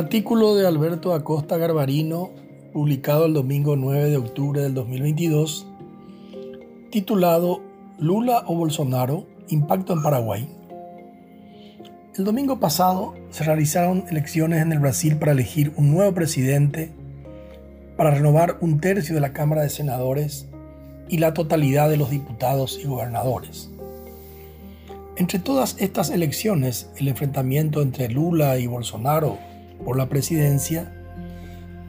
Artículo de Alberto Acosta Garbarino, publicado el domingo 9 de octubre del 2022, titulado Lula o Bolsonaro, impacto en Paraguay. El domingo pasado se realizaron elecciones en el Brasil para elegir un nuevo presidente, para renovar un tercio de la Cámara de Senadores y la totalidad de los diputados y gobernadores. Entre todas estas elecciones, el enfrentamiento entre Lula y Bolsonaro por la presidencia,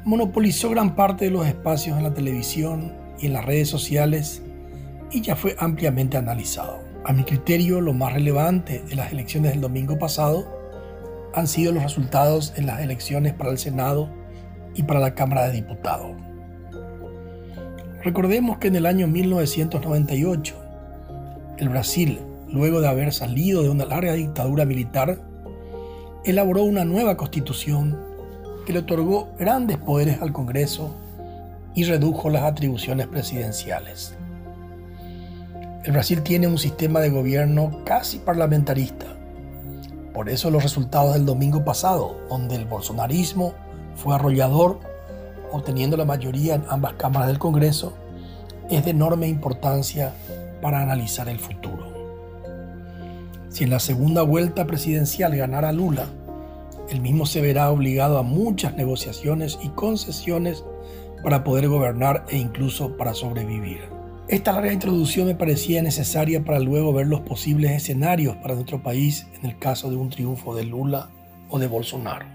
monopolizó gran parte de los espacios en la televisión y en las redes sociales y ya fue ampliamente analizado. A mi criterio, lo más relevante de las elecciones del domingo pasado han sido los resultados en las elecciones para el Senado y para la Cámara de Diputados. Recordemos que en el año 1998, el Brasil, luego de haber salido de una larga dictadura militar, elaboró una nueva constitución que le otorgó grandes poderes al Congreso y redujo las atribuciones presidenciales. El Brasil tiene un sistema de gobierno casi parlamentarista. Por eso los resultados del domingo pasado, donde el bolsonarismo fue arrollador, obteniendo la mayoría en ambas cámaras del Congreso, es de enorme importancia para analizar el futuro. Si en la segunda vuelta presidencial ganara Lula, el mismo se verá obligado a muchas negociaciones y concesiones para poder gobernar e incluso para sobrevivir. Esta larga introducción me parecía necesaria para luego ver los posibles escenarios para nuestro país en el caso de un triunfo de Lula o de Bolsonaro.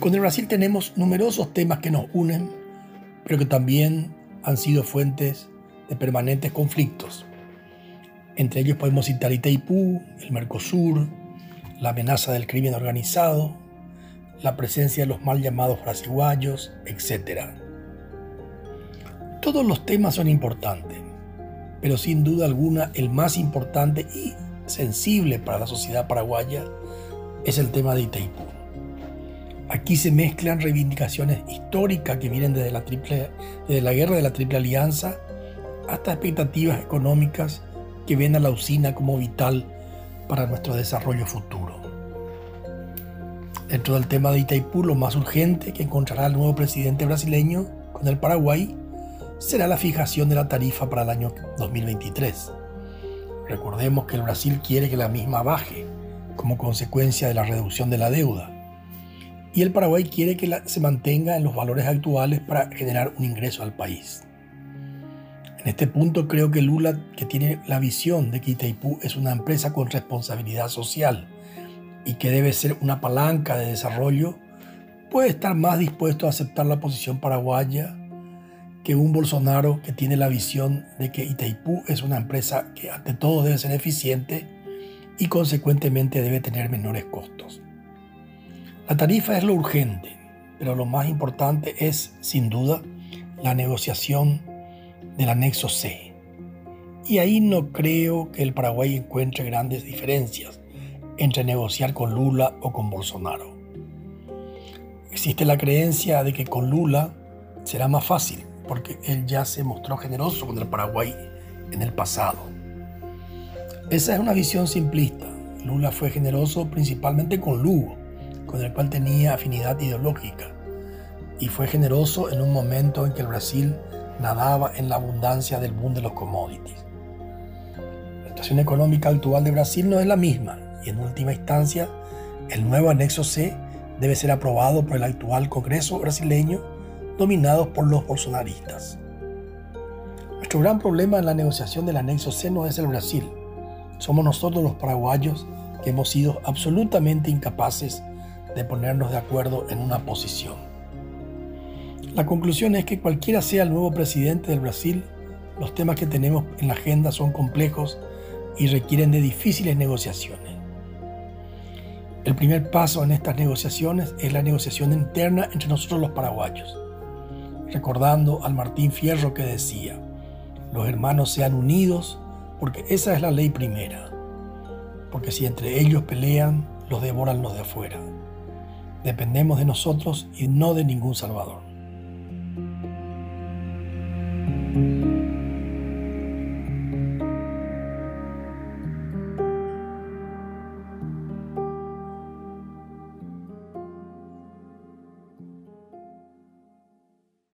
Con el Brasil tenemos numerosos temas que nos unen, pero que también han sido fuentes de permanentes conflictos. Entre ellos podemos citar Itaipú, el Mercosur, la amenaza del crimen organizado, la presencia de los mal llamados brasiguayos, etc. Todos los temas son importantes, pero sin duda alguna el más importante y sensible para la sociedad paraguaya es el tema de Itaipú. Aquí se mezclan reivindicaciones históricas que vienen desde la, triple, desde la guerra de la Triple Alianza hasta expectativas económicas que ven a la usina como vital para nuestro desarrollo futuro. Dentro del tema de Itaipú, lo más urgente que encontrará el nuevo presidente brasileño con el Paraguay será la fijación de la tarifa para el año 2023. Recordemos que el Brasil quiere que la misma baje como consecuencia de la reducción de la deuda y el Paraguay quiere que se mantenga en los valores actuales para generar un ingreso al país. En este punto creo que Lula, que tiene la visión de que Itaipú es una empresa con responsabilidad social y que debe ser una palanca de desarrollo, puede estar más dispuesto a aceptar la posición paraguaya que un Bolsonaro que tiene la visión de que Itaipú es una empresa que ante todo debe ser eficiente y consecuentemente debe tener menores costos. La tarifa es lo urgente, pero lo más importante es, sin duda, la negociación del anexo C. Y ahí no creo que el Paraguay encuentre grandes diferencias entre negociar con Lula o con Bolsonaro. Existe la creencia de que con Lula será más fácil, porque él ya se mostró generoso con el Paraguay en el pasado. Esa es una visión simplista. Lula fue generoso principalmente con Lugo, con el cual tenía afinidad ideológica, y fue generoso en un momento en que el Brasil nadaba en la abundancia del boom de los commodities. La situación económica actual de Brasil no es la misma y en última instancia el nuevo anexo C debe ser aprobado por el actual Congreso brasileño dominado por los bolsonaristas. Nuestro gran problema en la negociación del anexo C no es el Brasil, somos nosotros los paraguayos que hemos sido absolutamente incapaces de ponernos de acuerdo en una posición. La conclusión es que cualquiera sea el nuevo presidente del Brasil, los temas que tenemos en la agenda son complejos y requieren de difíciles negociaciones. El primer paso en estas negociaciones es la negociación interna entre nosotros los paraguayos, recordando al Martín Fierro que decía, los hermanos sean unidos porque esa es la ley primera, porque si entre ellos pelean, los devoran los de afuera. Dependemos de nosotros y no de ningún Salvador. Thank you